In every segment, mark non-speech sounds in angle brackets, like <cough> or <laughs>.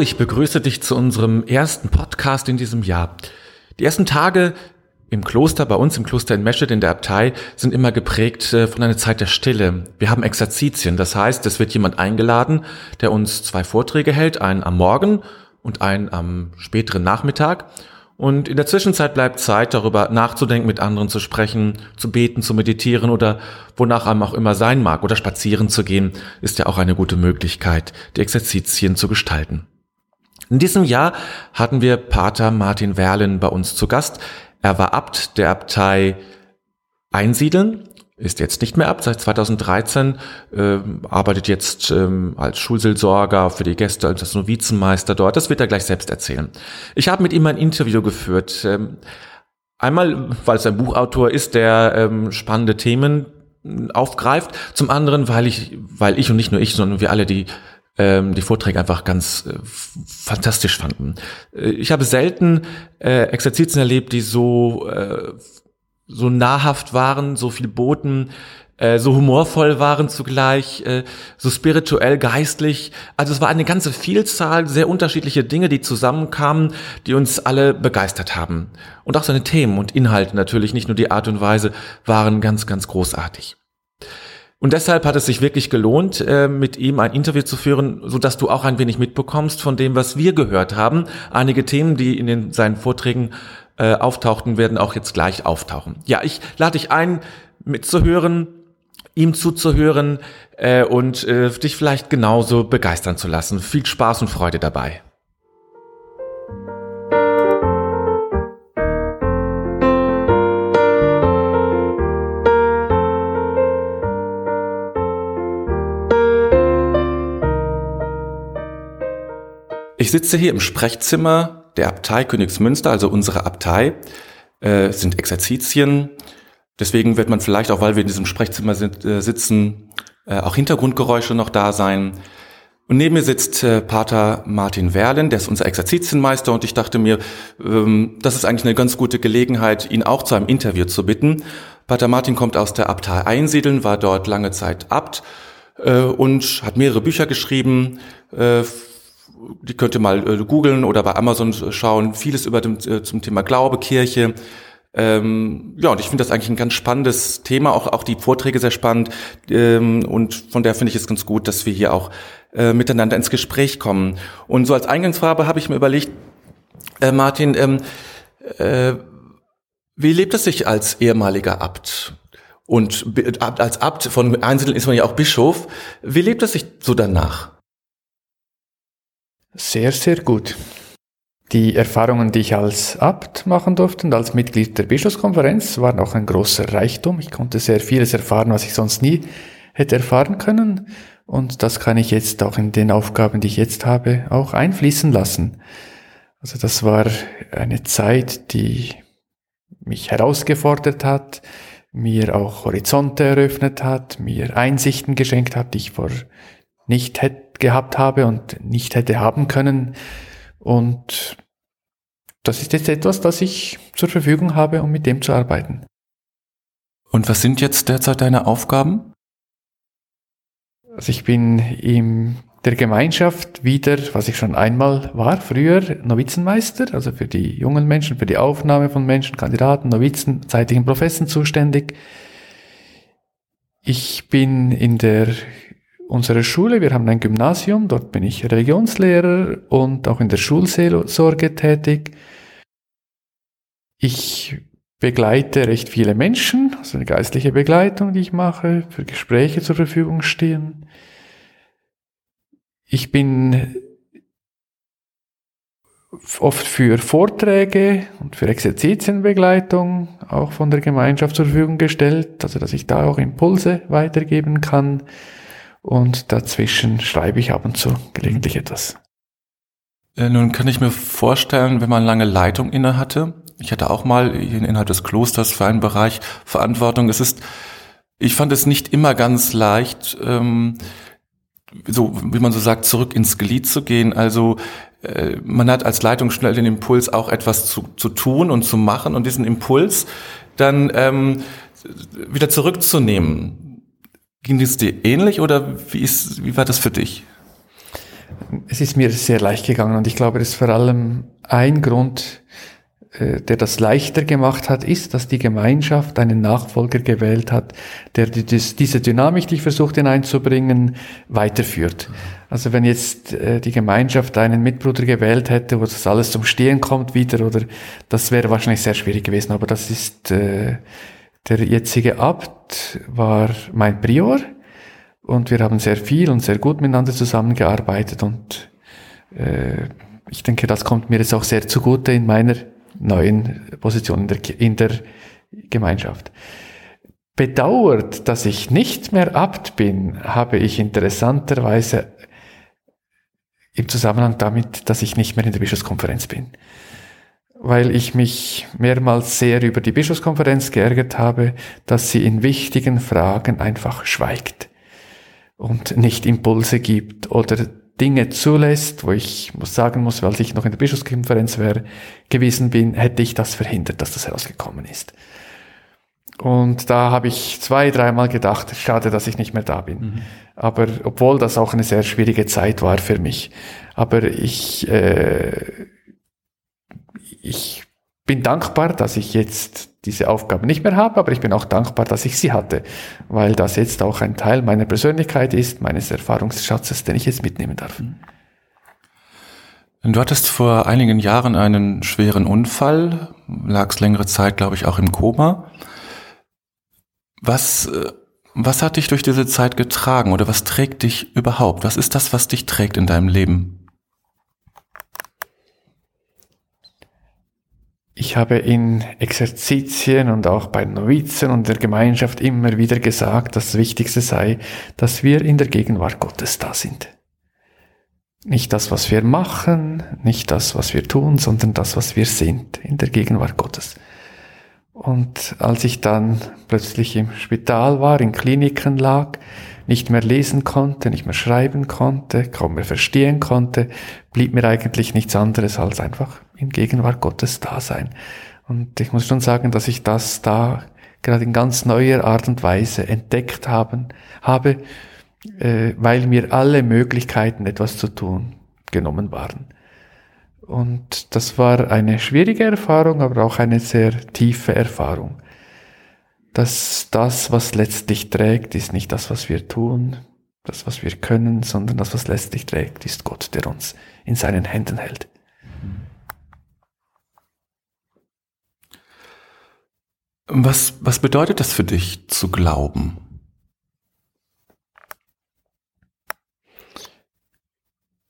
Ich begrüße dich zu unserem ersten Podcast in diesem Jahr. Die ersten Tage im Kloster, bei uns im Kloster in Meschede in der Abtei, sind immer geprägt äh, von einer Zeit der Stille. Wir haben Exerzitien, das heißt, es wird jemand eingeladen, der uns zwei Vorträge hält, einen am Morgen und einen am späteren Nachmittag. Und in der Zwischenzeit bleibt Zeit, darüber nachzudenken, mit anderen zu sprechen, zu beten, zu meditieren oder wonach einem auch immer sein mag. Oder spazieren zu gehen, ist ja auch eine gute Möglichkeit, die Exerzitien zu gestalten. In diesem Jahr hatten wir Pater Martin Werlen bei uns zu Gast. Er war Abt der Abtei Einsiedeln ist jetzt nicht mehr ab seit 2013, äh, arbeitet jetzt ähm, als Schulseelsorger für die Gäste als Novizenmeister dort. Das wird er gleich selbst erzählen. Ich habe mit ihm ein Interview geführt. Ähm, einmal, weil es ein Buchautor ist, der ähm, spannende Themen aufgreift. Zum anderen, weil ich, weil ich und nicht nur ich, sondern wir alle die ähm, die Vorträge einfach ganz äh, fantastisch fanden. Äh, ich habe selten äh, Exerzitien erlebt, die so äh, so nahrhaft waren, so viel boten, äh, so humorvoll waren zugleich, äh, so spirituell, geistlich. Also es war eine ganze Vielzahl sehr unterschiedliche Dinge, die zusammenkamen, die uns alle begeistert haben. Und auch seine Themen und Inhalte natürlich, nicht nur die Art und Weise, waren ganz, ganz großartig. Und deshalb hat es sich wirklich gelohnt, äh, mit ihm ein Interview zu führen, so dass du auch ein wenig mitbekommst von dem, was wir gehört haben. Einige Themen, die in den, seinen Vorträgen äh, auftauchten, werden auch jetzt gleich auftauchen. Ja, ich lade dich ein, mitzuhören, ihm zuzuhören äh, und äh, dich vielleicht genauso begeistern zu lassen. Viel Spaß und Freude dabei. Ich sitze hier im Sprechzimmer der Abtei Königsmünster, also unsere Abtei, äh, sind Exerzitien. Deswegen wird man vielleicht auch, weil wir in diesem Sprechzimmer sind, äh, sitzen, äh, auch Hintergrundgeräusche noch da sein. Und neben mir sitzt äh, Pater Martin Werlen, der ist unser Exerzitienmeister und ich dachte mir, ähm, das ist eigentlich eine ganz gute Gelegenheit, ihn auch zu einem Interview zu bitten. Pater Martin kommt aus der Abtei Einsiedeln, war dort lange Zeit Abt äh, und hat mehrere Bücher geschrieben, äh, die könnt ihr mal äh, googeln oder bei Amazon schauen, vieles über dem, äh, zum Thema Glaube, Kirche. Ähm, ja, und ich finde das eigentlich ein ganz spannendes Thema, auch, auch die Vorträge sehr spannend. Ähm, und von der finde ich es ganz gut, dass wir hier auch äh, miteinander ins Gespräch kommen. Und so als Eingangsfrage habe ich mir überlegt, äh, Martin, ähm, äh, wie lebt es sich als ehemaliger Abt? Und als Abt von Einzelnen ist man ja auch Bischof. Wie lebt es sich so danach? Sehr, sehr gut. Die Erfahrungen, die ich als Abt machen durfte und als Mitglied der Bischofskonferenz, waren auch ein großer Reichtum. Ich konnte sehr vieles erfahren, was ich sonst nie hätte erfahren können. Und das kann ich jetzt auch in den Aufgaben, die ich jetzt habe, auch einfließen lassen. Also das war eine Zeit, die mich herausgefordert hat, mir auch Horizonte eröffnet hat, mir Einsichten geschenkt hat, die ich vor nicht hätte gehabt habe und nicht hätte haben können. Und das ist jetzt etwas, das ich zur Verfügung habe, um mit dem zu arbeiten. Und was sind jetzt derzeit deine Aufgaben? Also ich bin in der Gemeinschaft wieder, was ich schon einmal war, früher Novizenmeister, also für die jungen Menschen, für die Aufnahme von Menschen, Kandidaten, Novizen, zeitigen Professen zuständig. Ich bin in der unserer Schule. Wir haben ein Gymnasium, dort bin ich Religionslehrer und auch in der Schulseelsorge tätig. Ich begleite recht viele Menschen, also eine geistliche Begleitung, die ich mache, für Gespräche zur Verfügung stehen. Ich bin oft für Vorträge und für Exerzitienbegleitung auch von der Gemeinschaft zur Verfügung gestellt, also dass ich da auch Impulse weitergeben kann und dazwischen schreibe ich ab und zu gelegentlich etwas. Äh, nun kann ich mir vorstellen, wenn man lange Leitung inne hatte, ich hatte auch mal innerhalb des Klosters für einen Bereich Verantwortung. Es ist, ich fand es nicht immer ganz leicht, ähm, so wie man so sagt, zurück ins Glied zu gehen. Also äh, man hat als Leitung schnell den Impuls, auch etwas zu, zu tun und zu machen und diesen Impuls dann ähm, wieder zurückzunehmen. Ging es dir ähnlich oder wie, ist, wie war das für dich? es ist mir sehr leicht gegangen und ich glaube, das ist vor allem ein Grund, äh, der das leichter gemacht hat, ist, dass die Gemeinschaft einen Nachfolger gewählt hat, der diese Dynamik, die ich versucht hineinzubringen, weiterführt. Also wenn jetzt äh, die Gemeinschaft einen Mitbruder gewählt hätte, wo das alles zum Stehen kommt wieder, oder das wäre wahrscheinlich sehr schwierig gewesen. Aber das ist äh, der jetzige Abt war mein Prior und wir haben sehr viel und sehr gut miteinander zusammengearbeitet und äh, ich denke, das kommt mir jetzt auch sehr zugute in meiner neuen Position in der, in der Gemeinschaft. Bedauert, dass ich nicht mehr Abt bin, habe ich interessanterweise im Zusammenhang damit, dass ich nicht mehr in der Bischofskonferenz bin. Weil ich mich mehrmals sehr über die Bischofskonferenz geärgert habe, dass sie in wichtigen Fragen einfach schweigt und nicht Impulse gibt oder Dinge zulässt, wo ich muss sagen muss, weil ich noch in der Bischofskonferenz wäre, gewesen bin, hätte ich das verhindert, dass das herausgekommen ist. Und da habe ich zwei, dreimal gedacht, schade, dass ich nicht mehr da bin. Mhm. Aber obwohl das auch eine sehr schwierige Zeit war für mich. Aber ich, äh, ich bin dankbar, dass ich jetzt diese Aufgabe nicht mehr habe, aber ich bin auch dankbar, dass ich sie hatte, weil das jetzt auch ein Teil meiner Persönlichkeit ist, meines Erfahrungsschatzes, den ich jetzt mitnehmen darf. Du hattest vor einigen Jahren einen schweren Unfall, lagst längere Zeit, glaube ich, auch im Koma. Was, äh, was hat dich durch diese Zeit getragen oder was trägt dich überhaupt? Was ist das, was dich trägt in deinem Leben? Ich habe in Exerzitien und auch bei Novizen und der Gemeinschaft immer wieder gesagt, das Wichtigste sei, dass wir in der Gegenwart Gottes da sind. Nicht das, was wir machen, nicht das, was wir tun, sondern das, was wir sind in der Gegenwart Gottes. Und als ich dann plötzlich im Spital war, in Kliniken lag, nicht mehr lesen konnte, nicht mehr schreiben konnte, kaum mehr verstehen konnte, blieb mir eigentlich nichts anderes als einfach in Gegenwart Gottes da sein. Und ich muss schon sagen, dass ich das da gerade in ganz neuer Art und Weise entdeckt haben, habe, äh, weil mir alle Möglichkeiten, etwas zu tun, genommen waren. Und das war eine schwierige Erfahrung, aber auch eine sehr tiefe Erfahrung dass das, was letztlich trägt, ist nicht das, was wir tun, das, was wir können, sondern das, was letztlich trägt, ist Gott, der uns in seinen Händen hält. Was, was bedeutet das für dich zu glauben?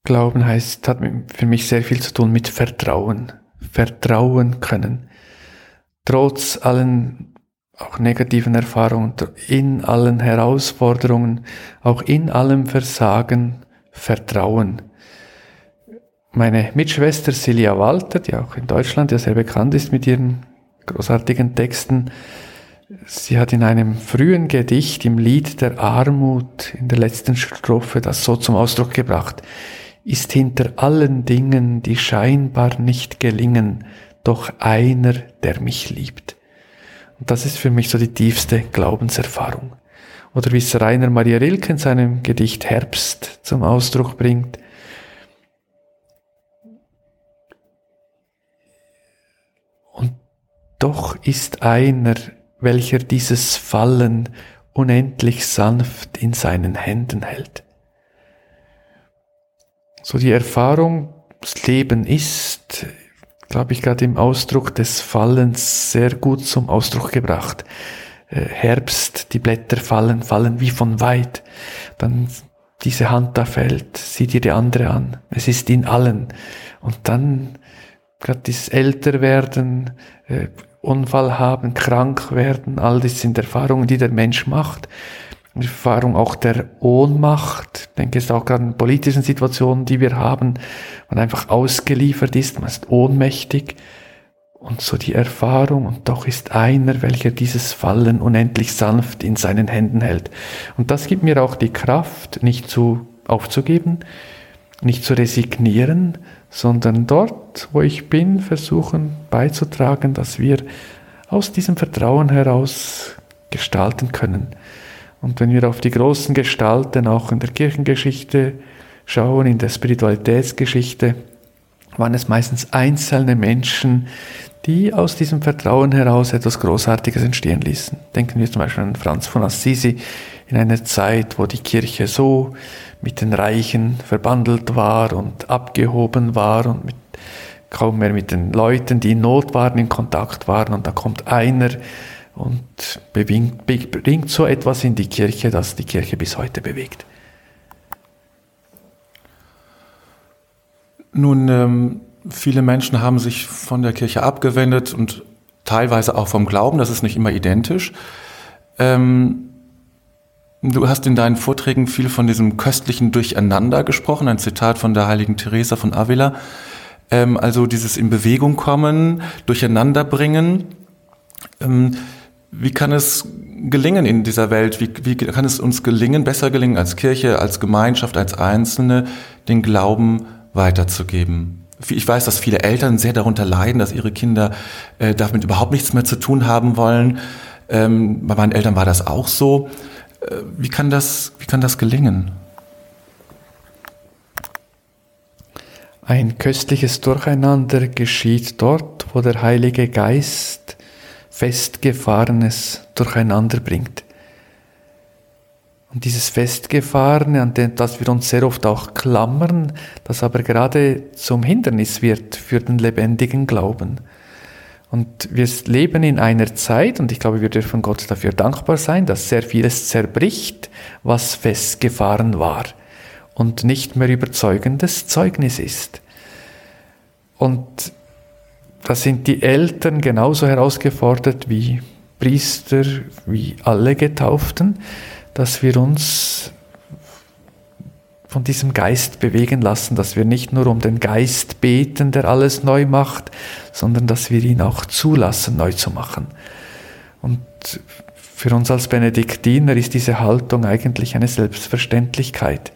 Glauben heißt, hat für mich sehr viel zu tun mit Vertrauen. Vertrauen können. Trotz allen auch negativen Erfahrungen, in allen Herausforderungen, auch in allem Versagen vertrauen. Meine Mitschwester Celia Walter, die auch in Deutschland ja sehr bekannt ist mit ihren großartigen Texten, sie hat in einem frühen Gedicht im Lied der Armut in der letzten Strophe das so zum Ausdruck gebracht, ist hinter allen Dingen, die scheinbar nicht gelingen, doch einer, der mich liebt. Und das ist für mich so die tiefste Glaubenserfahrung. Oder wie es Rainer Maria Rilke in seinem Gedicht Herbst zum Ausdruck bringt. Und doch ist einer, welcher dieses Fallen unendlich sanft in seinen Händen hält. So die Erfahrung, das Leben ist, glaube ich, gerade im Ausdruck des Fallens sehr gut zum Ausdruck gebracht. Äh, Herbst, die Blätter fallen, fallen wie von weit. Dann diese Hand da fällt, sieh dir die andere an. Es ist in allen. Und dann gerade dieses Älterwerden, äh, Unfall haben, krank werden, all das sind Erfahrungen, die der Mensch macht. Erfahrung auch der Ohnmacht. Ich denke, ist auch gerade in politischen Situationen, die wir haben, man einfach ausgeliefert ist, man ist ohnmächtig. Und so die Erfahrung, und doch ist einer, welcher dieses Fallen unendlich sanft in seinen Händen hält. Und das gibt mir auch die Kraft, nicht zu aufzugeben, nicht zu resignieren, sondern dort, wo ich bin, versuchen beizutragen, dass wir aus diesem Vertrauen heraus gestalten können. Und wenn wir auf die großen Gestalten auch in der Kirchengeschichte schauen in der Spiritualitätsgeschichte, waren es meistens einzelne Menschen, die aus diesem Vertrauen heraus etwas Großartiges entstehen ließen. Denken wir zum Beispiel an Franz von Assisi in einer Zeit, wo die Kirche so mit den Reichen verbandelt war und abgehoben war und mit, kaum mehr mit den Leuten, die in Not waren, in Kontakt waren. Und da kommt einer und bringt so etwas in die Kirche, das die Kirche bis heute bewegt. Nun, ähm, viele Menschen haben sich von der Kirche abgewendet und teilweise auch vom Glauben, das ist nicht immer identisch. Ähm, du hast in deinen Vorträgen viel von diesem köstlichen Durcheinander gesprochen, ein Zitat von der heiligen Teresa von Avila. Ähm, also dieses in Bewegung kommen, durcheinander bringen. Wie kann es gelingen in dieser Welt? Wie, wie kann es uns gelingen, besser gelingen als Kirche, als Gemeinschaft, als Einzelne, den Glauben weiterzugeben? Ich weiß, dass viele Eltern sehr darunter leiden, dass ihre Kinder äh, damit überhaupt nichts mehr zu tun haben wollen. Ähm, bei meinen Eltern war das auch so. Äh, wie, kann das, wie kann das gelingen? Ein köstliches Durcheinander geschieht dort, wo der Heilige Geist Festgefahrenes durcheinander bringt. Und dieses Festgefahrene, an das wir uns sehr oft auch klammern, das aber gerade zum Hindernis wird für den lebendigen Glauben. Und wir leben in einer Zeit, und ich glaube, wir dürfen Gott dafür dankbar sein, dass sehr vieles zerbricht, was festgefahren war und nicht mehr überzeugendes Zeugnis ist. Und da sind die Eltern genauso herausgefordert wie Priester, wie alle Getauften, dass wir uns von diesem Geist bewegen lassen, dass wir nicht nur um den Geist beten, der alles neu macht, sondern dass wir ihn auch zulassen, neu zu machen. Und für uns als Benediktiner ist diese Haltung eigentlich eine Selbstverständlichkeit.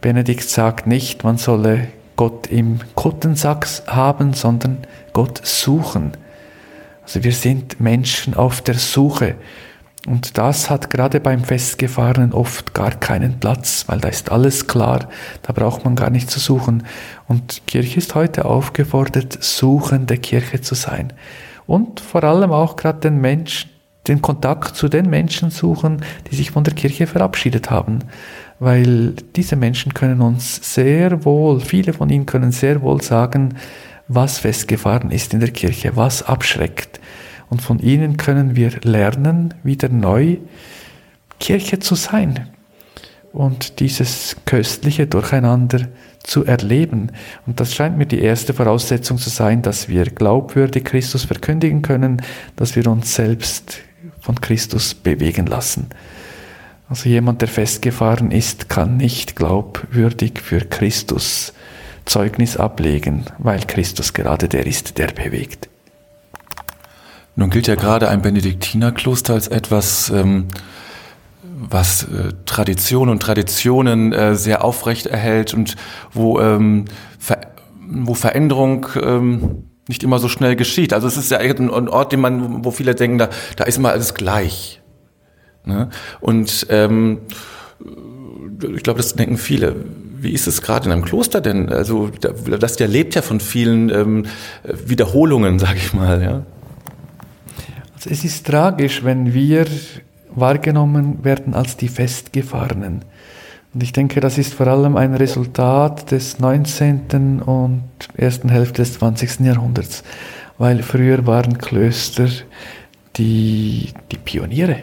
Benedikt sagt nicht, man solle Gott im Kottensack haben, sondern Gott suchen. Also wir sind Menschen auf der Suche. Und das hat gerade beim Festgefahrenen oft gar keinen Platz, weil da ist alles klar, da braucht man gar nicht zu suchen. Und Kirche ist heute aufgefordert, suchende Kirche zu sein. Und vor allem auch gerade den Menschen, den Kontakt zu den Menschen suchen, die sich von der Kirche verabschiedet haben. Weil diese Menschen können uns sehr wohl, viele von ihnen können sehr wohl sagen, was festgefahren ist in der Kirche, was abschreckt und von ihnen können wir lernen, wieder neu Kirche zu sein und dieses köstliche Durcheinander zu erleben. Und das scheint mir die erste Voraussetzung zu sein, dass wir glaubwürdig Christus verkündigen können, dass wir uns selbst von Christus bewegen lassen. Also jemand, der festgefahren ist, kann nicht glaubwürdig für Christus Zeugnis ablegen, weil Christus gerade der ist, der bewegt. Nun gilt ja gerade ein Benediktinerkloster als etwas, ähm, was äh, Tradition und Traditionen äh, sehr aufrecht erhält und wo, ähm, Ver wo Veränderung ähm, nicht immer so schnell geschieht. Also es ist ja ein Ort, den man, wo viele denken, da, da ist immer alles gleich. Ne? Und ähm, ich glaube, das denken viele. Wie ist es gerade in einem Kloster denn? Also das der lebt ja von vielen ähm, Wiederholungen, sage ich mal. Ja? Also es ist tragisch, wenn wir wahrgenommen werden als die Festgefahrenen. Und ich denke, das ist vor allem ein Resultat des 19. und ersten Hälfte des 20. Jahrhunderts, weil früher waren Klöster die, die Pioniere.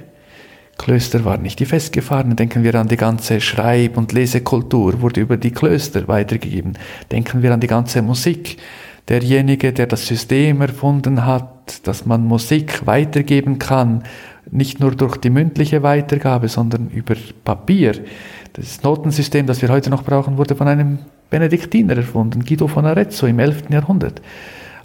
Klöster waren nicht die Festgefahrenen. Denken wir an die ganze Schreib- und Lesekultur, wurde über die Klöster weitergegeben. Denken wir an die ganze Musik derjenige, der das System erfunden hat, dass man Musik weitergeben kann, nicht nur durch die mündliche Weitergabe, sondern über Papier. Das Notensystem, das wir heute noch brauchen, wurde von einem Benediktiner erfunden, Guido von Arezzo im 11. Jahrhundert.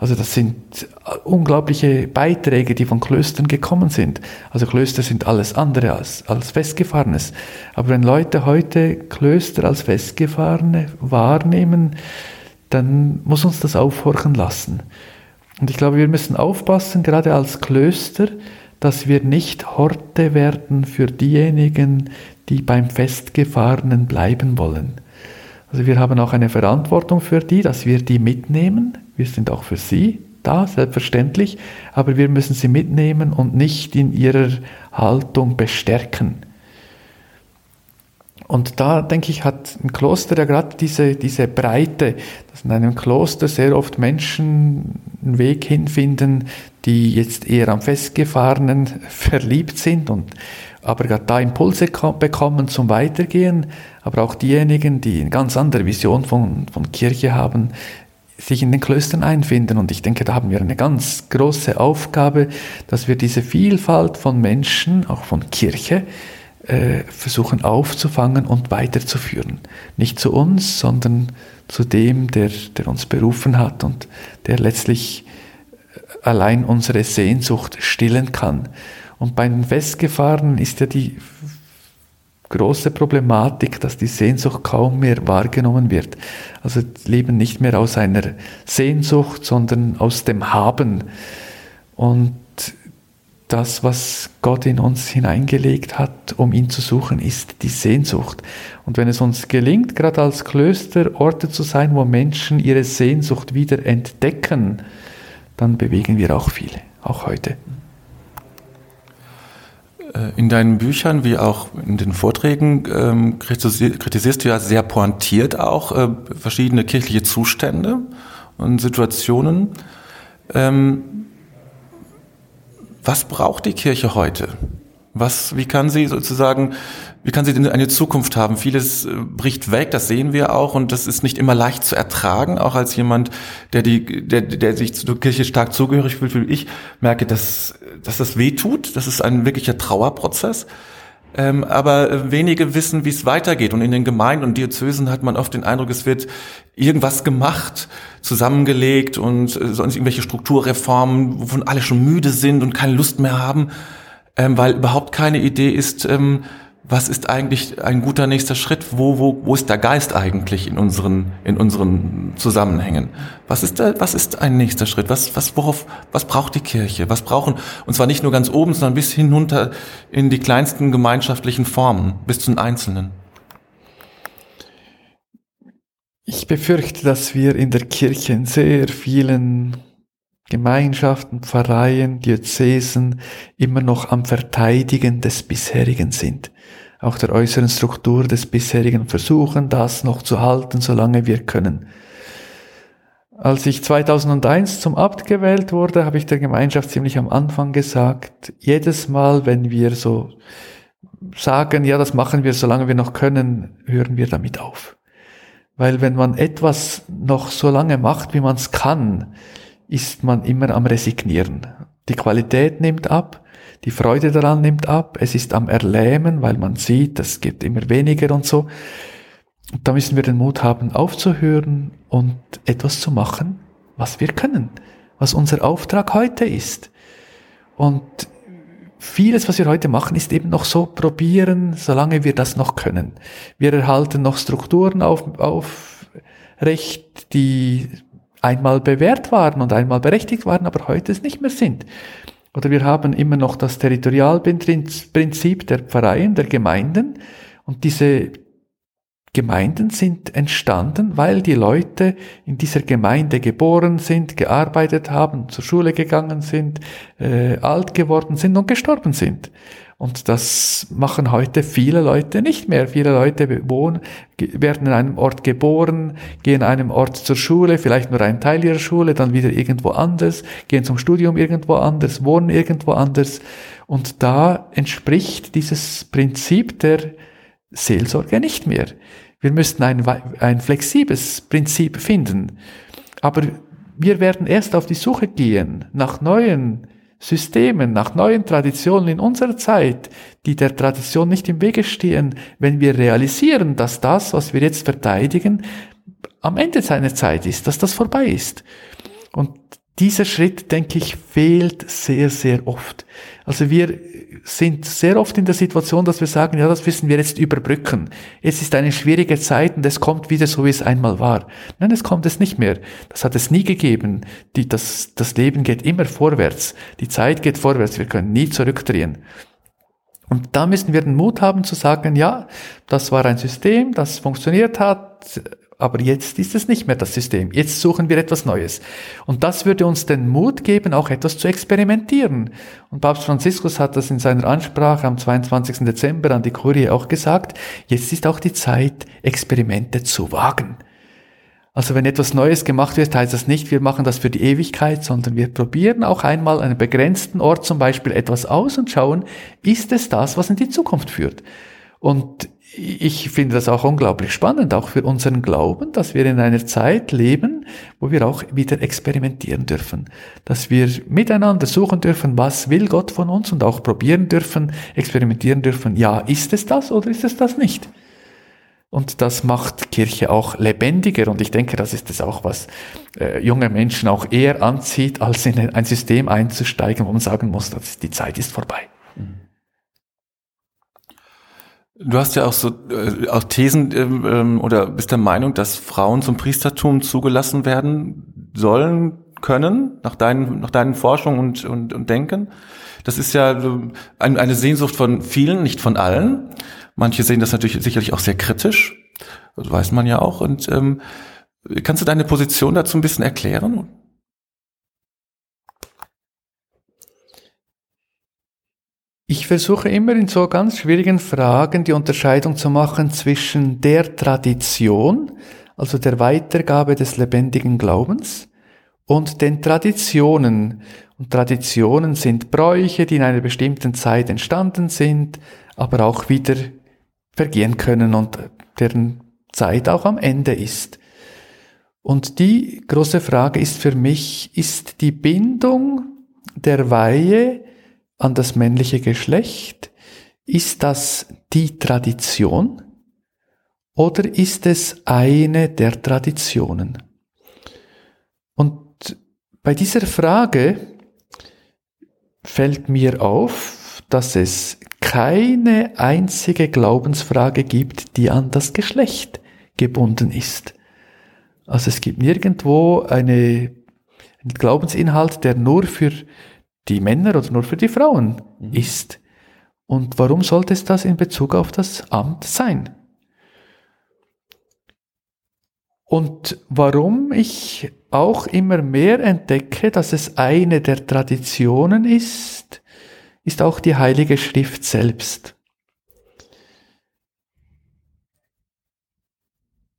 Also das sind unglaubliche Beiträge, die von Klöstern gekommen sind. Also Klöster sind alles andere als, als Festgefahrenes. Aber wenn Leute heute Klöster als Festgefahrene wahrnehmen, dann muss uns das aufhorchen lassen. Und ich glaube, wir müssen aufpassen, gerade als Klöster, dass wir nicht Horte werden für diejenigen, die beim Festgefahrenen bleiben wollen. Also wir haben auch eine Verantwortung für die, dass wir die mitnehmen. Wir sind auch für sie da, selbstverständlich, aber wir müssen sie mitnehmen und nicht in ihrer Haltung bestärken. Und da denke ich, hat ein Kloster ja gerade diese, diese Breite, dass in einem Kloster sehr oft Menschen einen Weg hinfinden, die jetzt eher am Festgefahrenen <laughs> verliebt sind und aber gerade da Impulse bekommen zum Weitergehen, aber auch diejenigen, die eine ganz andere Vision von, von Kirche haben, sich in den Klöstern einfinden. Und ich denke, da haben wir eine ganz große Aufgabe, dass wir diese Vielfalt von Menschen, auch von Kirche, äh, versuchen aufzufangen und weiterzuführen. Nicht zu uns, sondern zu dem, der, der uns berufen hat und der letztlich allein unsere Sehnsucht stillen kann. Und bei den Festgefahrenen ist ja die große Problematik, dass die Sehnsucht kaum mehr wahrgenommen wird. Also leben nicht mehr aus einer Sehnsucht, sondern aus dem Haben. Und das, was Gott in uns hineingelegt hat, um ihn zu suchen, ist die Sehnsucht. Und wenn es uns gelingt, gerade als Klöster Orte zu sein, wo Menschen ihre Sehnsucht wieder entdecken, dann bewegen wir auch viele, auch heute. Äh, in deinen Büchern wie auch in den Vorträgen ähm, kritisierst du ja sehr pointiert auch äh, verschiedene kirchliche Zustände und Situationen. Ähm, was braucht die Kirche heute? Was, wie kann sie sozusagen, wie kann sie denn eine Zukunft haben? Vieles äh, bricht weg, das sehen wir auch, und das ist nicht immer leicht zu ertragen, auch als jemand, der die, der, der sich zur Kirche stark zugehörig fühlt, wie ich, merke, dass, dass das weh tut. Das ist ein wirklicher Trauerprozess. Ähm, aber wenige wissen, wie es weitergeht. Und in den Gemeinden und Diözesen hat man oft den Eindruck, es wird irgendwas gemacht, zusammengelegt und äh, sonst irgendwelche Strukturreformen, wovon alle schon müde sind und keine Lust mehr haben ähm, weil überhaupt keine Idee ist, ähm, was ist eigentlich ein guter nächster Schritt? Wo, wo, wo ist der Geist eigentlich in unseren, in unseren Zusammenhängen? Was ist, da, was ist ein nächster Schritt? Was, was, worauf, was braucht die Kirche? Was brauchen, und zwar nicht nur ganz oben, sondern bis hinunter in die kleinsten gemeinschaftlichen Formen, bis zu den Einzelnen? Ich befürchte, dass wir in der Kirche in sehr vielen Gemeinschaften, Pfarreien, Diözesen immer noch am Verteidigen des bisherigen sind. Auch der äußeren Struktur des bisherigen versuchen, das noch zu halten, solange wir können. Als ich 2001 zum Abt gewählt wurde, habe ich der Gemeinschaft ziemlich am Anfang gesagt, jedes Mal, wenn wir so sagen, ja, das machen wir, solange wir noch können, hören wir damit auf. Weil wenn man etwas noch so lange macht, wie man es kann, ist man immer am Resignieren. Die Qualität nimmt ab, die Freude daran nimmt ab, es ist am Erlähmen, weil man sieht, es gibt immer weniger und so. Und da müssen wir den Mut haben, aufzuhören und etwas zu machen, was wir können, was unser Auftrag heute ist. Und vieles, was wir heute machen, ist eben noch so probieren, solange wir das noch können. Wir erhalten noch Strukturen auf, auf Recht, die einmal bewährt waren und einmal berechtigt waren, aber heute es nicht mehr sind. Oder wir haben immer noch das Territorialprinzip der Pfarreien, der Gemeinden. Und diese Gemeinden sind entstanden, weil die Leute in dieser Gemeinde geboren sind, gearbeitet haben, zur Schule gegangen sind, äh, alt geworden sind und gestorben sind. Und das machen heute viele Leute nicht mehr. Viele Leute wohnen, werden in einem Ort geboren, gehen einem Ort zur Schule, vielleicht nur einen Teil ihrer Schule, dann wieder irgendwo anders, gehen zum Studium irgendwo anders, wohnen irgendwo anders. Und da entspricht dieses Prinzip der Seelsorge nicht mehr. Wir müssten ein, ein flexibles Prinzip finden. Aber wir werden erst auf die Suche gehen nach neuen Systemen, nach neuen Traditionen in unserer Zeit, die der Tradition nicht im Wege stehen, wenn wir realisieren, dass das, was wir jetzt verteidigen, am Ende seiner Zeit ist, dass das vorbei ist. Und dieser Schritt, denke ich, fehlt sehr, sehr oft. Also wir sind sehr oft in der Situation, dass wir sagen, ja, das müssen wir jetzt überbrücken. Es ist eine schwierige Zeit und es kommt wieder so, wie es einmal war. Nein, es kommt es nicht mehr. Das hat es nie gegeben. Die, das, das Leben geht immer vorwärts. Die Zeit geht vorwärts. Wir können nie zurückdrehen. Und da müssen wir den Mut haben zu sagen, ja, das war ein System, das funktioniert hat, aber jetzt ist es nicht mehr das System. Jetzt suchen wir etwas Neues. Und das würde uns den Mut geben, auch etwas zu experimentieren. Und Papst Franziskus hat das in seiner Ansprache am 22. Dezember an die Kurie auch gesagt. Jetzt ist auch die Zeit, Experimente zu wagen. Also wenn etwas Neues gemacht wird, heißt das nicht, wir machen das für die Ewigkeit, sondern wir probieren auch einmal an einem begrenzten Ort zum Beispiel etwas aus und schauen, ist es das, was in die Zukunft führt? Und ich finde das auch unglaublich spannend, auch für unseren Glauben, dass wir in einer Zeit leben, wo wir auch wieder experimentieren dürfen, dass wir miteinander suchen dürfen, was will Gott von uns und auch probieren dürfen, experimentieren dürfen, ja, ist es das oder ist es das nicht? Und das macht Kirche auch lebendiger. Und ich denke, das ist es auch, was äh, junge Menschen auch eher anzieht, als in ein System einzusteigen, wo man sagen muss, dass die Zeit ist vorbei. Mhm. Du hast ja auch so äh, auch Thesen ähm, ähm, oder bist der Meinung, dass Frauen zum Priestertum zugelassen werden sollen können nach deinen nach deinen Forschungen und, und, und Denken. Das ist ja ein, eine Sehnsucht von vielen, nicht von allen. Manche sehen das natürlich sicherlich auch sehr kritisch, das weiß man ja auch. Und ähm, kannst du deine Position dazu ein bisschen erklären? Ich versuche immer in so ganz schwierigen Fragen die Unterscheidung zu machen zwischen der Tradition, also der Weitergabe des lebendigen Glaubens, und den Traditionen. Und Traditionen sind Bräuche, die in einer bestimmten Zeit entstanden sind, aber auch wieder vergehen können und deren Zeit auch am Ende ist. Und die große Frage ist für mich, ist die Bindung der Weihe an das männliche Geschlecht? Ist das die Tradition oder ist es eine der Traditionen? Und bei dieser Frage fällt mir auf, dass es keine einzige Glaubensfrage gibt, die an das Geschlecht gebunden ist. Also es gibt nirgendwo eine, einen Glaubensinhalt, der nur für die Männer oder nur für die Frauen mhm. ist. Und warum sollte es das in Bezug auf das Amt sein? Und warum ich auch immer mehr entdecke, dass es eine der Traditionen ist, ist auch die Heilige Schrift selbst.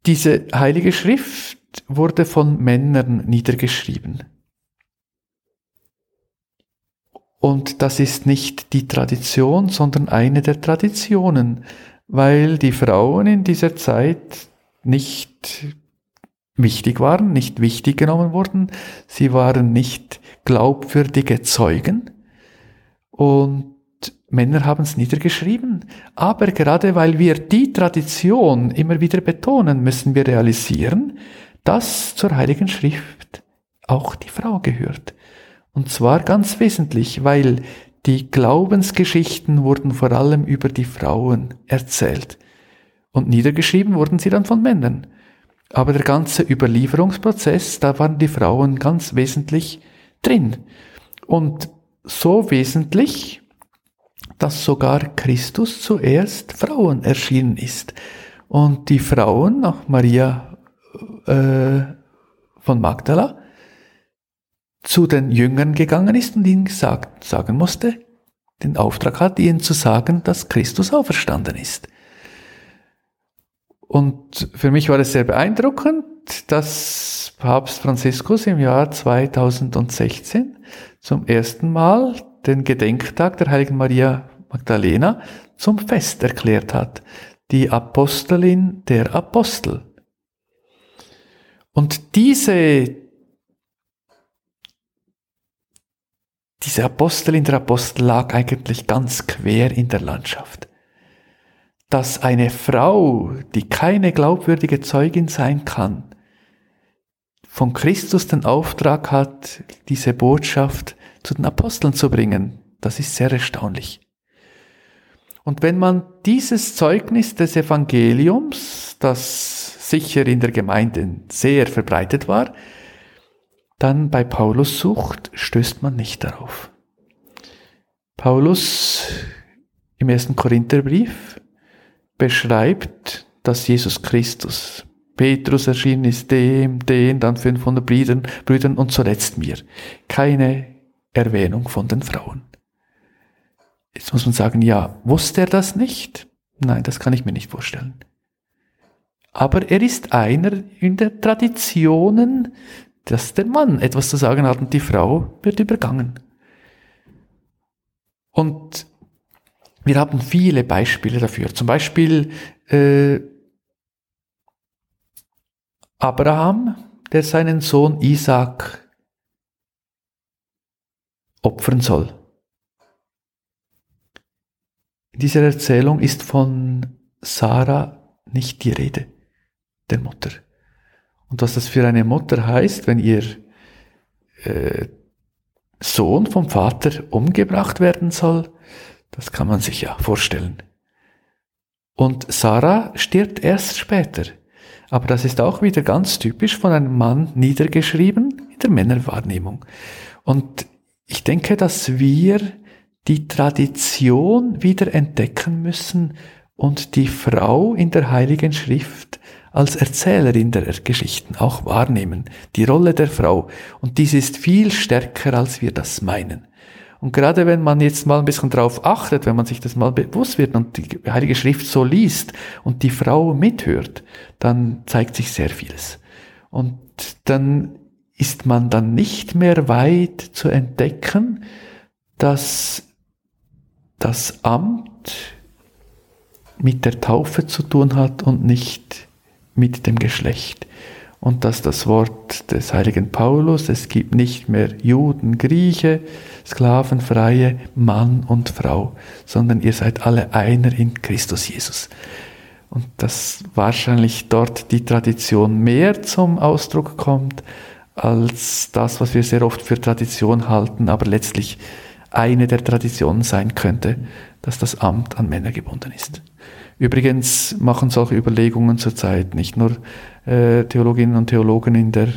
Diese Heilige Schrift wurde von Männern niedergeschrieben. Und das ist nicht die Tradition, sondern eine der Traditionen, weil die Frauen in dieser Zeit nicht wichtig waren, nicht wichtig genommen wurden, sie waren nicht glaubwürdige Zeugen und Männer haben es niedergeschrieben. Aber gerade weil wir die Tradition immer wieder betonen, müssen wir realisieren, dass zur Heiligen Schrift auch die Frau gehört. Und zwar ganz wesentlich, weil die Glaubensgeschichten wurden vor allem über die Frauen erzählt. Und niedergeschrieben wurden sie dann von Männern. Aber der ganze Überlieferungsprozess, da waren die Frauen ganz wesentlich drin. Und so wesentlich, dass sogar Christus zuerst Frauen erschienen ist. Und die Frauen, auch Maria äh, von Magdala, zu den Jüngern gegangen ist und ihnen gesagt, sagen musste, den Auftrag hat, ihnen zu sagen, dass Christus auferstanden ist. Und für mich war es sehr beeindruckend, dass Papst Franziskus im Jahr 2016 zum ersten Mal den Gedenktag der heiligen Maria Magdalena zum Fest erklärt hat. Die Apostelin der Apostel. Und diese Diese Apostelin der Apostel lag eigentlich ganz quer in der Landschaft. Dass eine Frau, die keine glaubwürdige Zeugin sein kann, von Christus den Auftrag hat, diese Botschaft zu den Aposteln zu bringen, das ist sehr erstaunlich. Und wenn man dieses Zeugnis des Evangeliums, das sicher in der Gemeinde sehr verbreitet war, dann bei Paulus sucht, stößt man nicht darauf. Paulus im ersten Korintherbrief beschreibt, dass Jesus Christus Petrus erschienen ist dem, den, dann 500 Brüdern, Brüdern und zuletzt mir. Keine Erwähnung von den Frauen. Jetzt muss man sagen, ja, wusste er das nicht? Nein, das kann ich mir nicht vorstellen. Aber er ist einer in der Traditionen, dass der Mann etwas zu sagen hat und die Frau wird übergangen. Und wir haben viele Beispiele dafür. Zum Beispiel äh, Abraham, der seinen Sohn Isaac opfern soll. In dieser Erzählung ist von Sarah nicht die Rede, der Mutter. Und was das für eine Mutter heißt, wenn ihr äh, Sohn vom Vater umgebracht werden soll, das kann man sich ja vorstellen. Und Sarah stirbt erst später. Aber das ist auch wieder ganz typisch von einem Mann niedergeschrieben in der Männerwahrnehmung. Und ich denke, dass wir die Tradition wieder entdecken müssen und die Frau in der Heiligen Schrift als Erzählerin der Geschichten auch wahrnehmen, die Rolle der Frau. Und dies ist viel stärker, als wir das meinen. Und gerade wenn man jetzt mal ein bisschen drauf achtet, wenn man sich das mal bewusst wird und die Heilige Schrift so liest und die Frau mithört, dann zeigt sich sehr vieles. Und dann ist man dann nicht mehr weit zu entdecken, dass das Amt mit der Taufe zu tun hat und nicht mit dem Geschlecht und dass das Wort des heiligen Paulus, es gibt nicht mehr Juden, Grieche, Sklaven, Freie, Mann und Frau, sondern ihr seid alle einer in Christus Jesus. Und dass wahrscheinlich dort die Tradition mehr zum Ausdruck kommt, als das, was wir sehr oft für Tradition halten, aber letztlich eine der Traditionen sein könnte, dass das Amt an Männer gebunden ist. Übrigens machen solche Überlegungen zurzeit nicht nur äh, Theologinnen und Theologen in der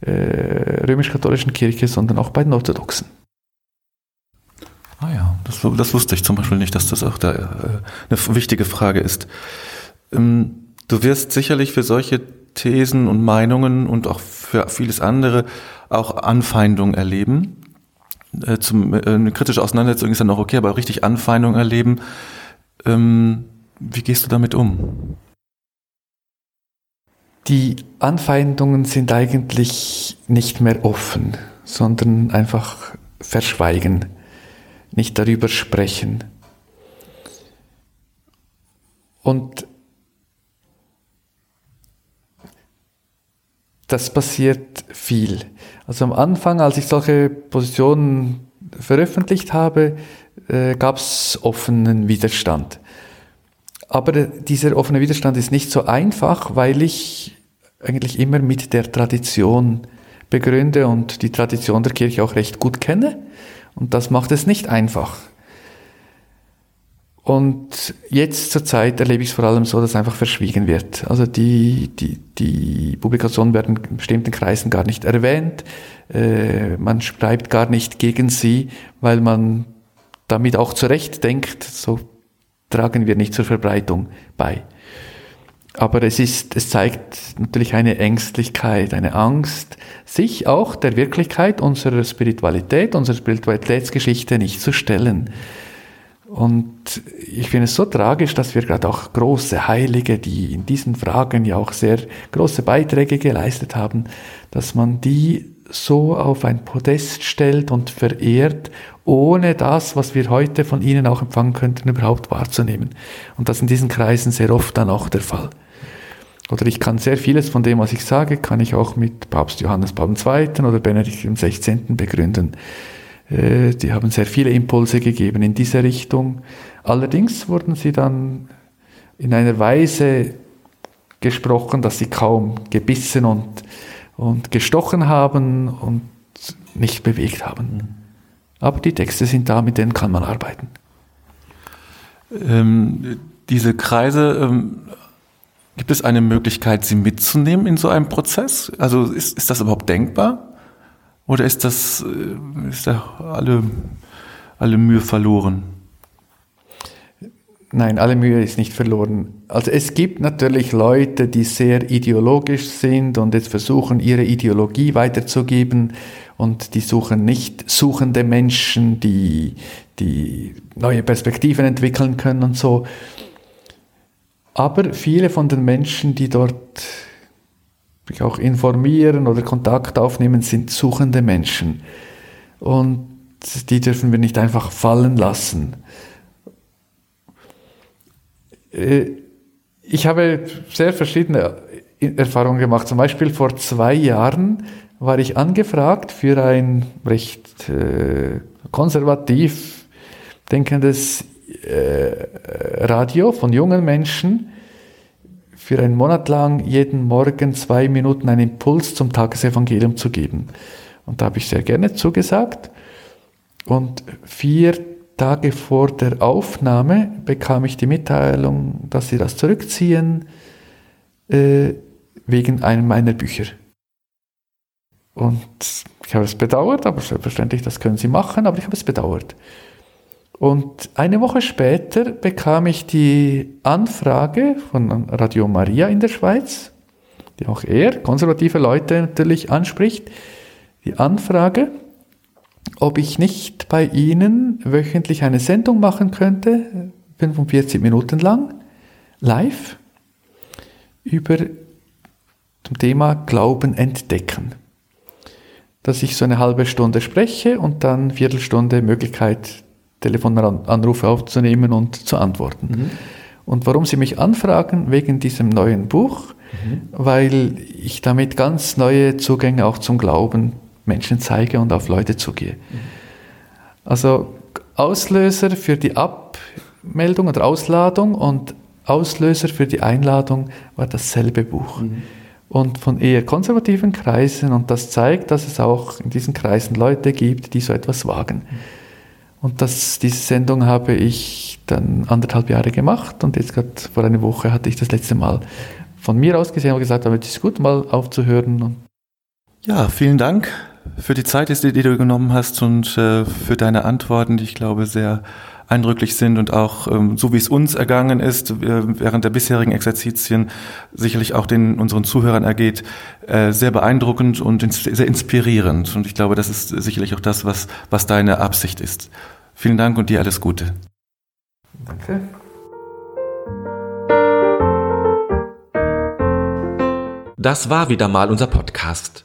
äh, römisch-katholischen Kirche, sondern auch bei den Orthodoxen. Ah ja, das, das, wusste ich zum Beispiel nicht, dass das auch da äh, eine wichtige Frage ist. Ähm, du wirst sicherlich für solche Thesen und Meinungen und auch für vieles andere auch Anfeindungen erleben. Äh, zum, äh, eine kritische Auseinandersetzung ist ja noch okay, aber richtig Anfeindungen erleben. Ähm, wie gehst du damit um? Die Anfeindungen sind eigentlich nicht mehr offen, sondern einfach verschweigen, nicht darüber sprechen. Und das passiert viel. Also am Anfang, als ich solche Positionen veröffentlicht habe, äh, gab es offenen Widerstand. Aber dieser offene Widerstand ist nicht so einfach, weil ich eigentlich immer mit der Tradition begründe und die Tradition der Kirche auch recht gut kenne. Und das macht es nicht einfach. Und jetzt zur Zeit erlebe ich es vor allem so, dass einfach verschwiegen wird. Also die, die, die Publikationen werden in bestimmten Kreisen gar nicht erwähnt. Äh, man schreibt gar nicht gegen sie, weil man damit auch zurecht denkt, so tragen wir nicht zur Verbreitung bei. Aber es ist, es zeigt natürlich eine Ängstlichkeit, eine Angst, sich auch der Wirklichkeit unserer Spiritualität, unserer Spiritualitätsgeschichte nicht zu stellen. Und ich finde es so tragisch, dass wir gerade auch große Heilige, die in diesen Fragen ja auch sehr große Beiträge geleistet haben, dass man die so auf ein Podest stellt und verehrt, ohne das, was wir heute von ihnen auch empfangen könnten, überhaupt wahrzunehmen. Und das in diesen Kreisen sehr oft dann auch der Fall. Oder ich kann sehr vieles von dem, was ich sage, kann ich auch mit Papst Johannes Paul II. oder Benedikt XVI. begründen. Äh, die haben sehr viele Impulse gegeben in diese Richtung. Allerdings wurden sie dann in einer Weise gesprochen, dass sie kaum gebissen und und gestochen haben und nicht bewegt haben. Aber die Texte sind da, mit denen kann man arbeiten. Ähm, diese Kreise, ähm, gibt es eine Möglichkeit, sie mitzunehmen in so einem Prozess? Also ist, ist das überhaupt denkbar? Oder ist das, äh, ist da alle, alle Mühe verloren? Nein, alle Mühe ist nicht verloren. Also es gibt natürlich Leute, die sehr ideologisch sind und jetzt versuchen, ihre Ideologie weiterzugeben und die suchen nicht suchende Menschen, die, die neue Perspektiven entwickeln können und so. Aber viele von den Menschen, die dort sich auch informieren oder Kontakt aufnehmen, sind suchende Menschen. Und die dürfen wir nicht einfach fallen lassen. Äh, ich habe sehr verschiedene Erfahrungen gemacht. Zum Beispiel vor zwei Jahren war ich angefragt für ein recht äh, konservativ denkendes äh, Radio von jungen Menschen für einen Monat lang jeden Morgen zwei Minuten einen Impuls zum Tagesevangelium zu geben. Und da habe ich sehr gerne zugesagt. Und vier Tage vor der Aufnahme bekam ich die Mitteilung, dass sie das zurückziehen äh, wegen einem meiner Bücher. Und ich habe es bedauert, aber selbstverständlich, das können sie machen, aber ich habe es bedauert. Und eine Woche später bekam ich die Anfrage von Radio Maria in der Schweiz, die auch eher konservative Leute natürlich anspricht, die Anfrage, ob ich nicht bei Ihnen wöchentlich eine Sendung machen könnte, 45 Minuten lang, live, über zum Thema Glauben entdecken. Dass ich so eine halbe Stunde spreche und dann Viertelstunde Möglichkeit, Telefonanrufe aufzunehmen und zu antworten. Mhm. Und warum Sie mich anfragen wegen diesem neuen Buch, mhm. weil ich damit ganz neue Zugänge auch zum Glauben Menschen zeige und auf Leute zugehe. Also Auslöser für die Abmeldung oder Ausladung und Auslöser für die Einladung war dasselbe Buch. Mhm. Und von eher konservativen Kreisen, und das zeigt, dass es auch in diesen Kreisen Leute gibt, die so etwas wagen. Mhm. Und das, diese Sendung habe ich dann anderthalb Jahre gemacht und jetzt gerade vor einer Woche hatte ich das letzte Mal von mir aus gesehen und gesagt, damit ist es gut, mal aufzuhören. Ja, vielen Dank für die Zeit, die, du genommen hast und äh, für deine Antworten, die ich glaube sehr eindrücklich sind und auch ähm, so wie es uns ergangen ist äh, während der bisherigen Exerzitien sicherlich auch den unseren Zuhörern ergeht äh, sehr beeindruckend und ins sehr inspirierend. Und ich glaube das ist sicherlich auch das was was deine Absicht ist. Vielen Dank und dir alles Gute. Danke. Das war wieder mal unser Podcast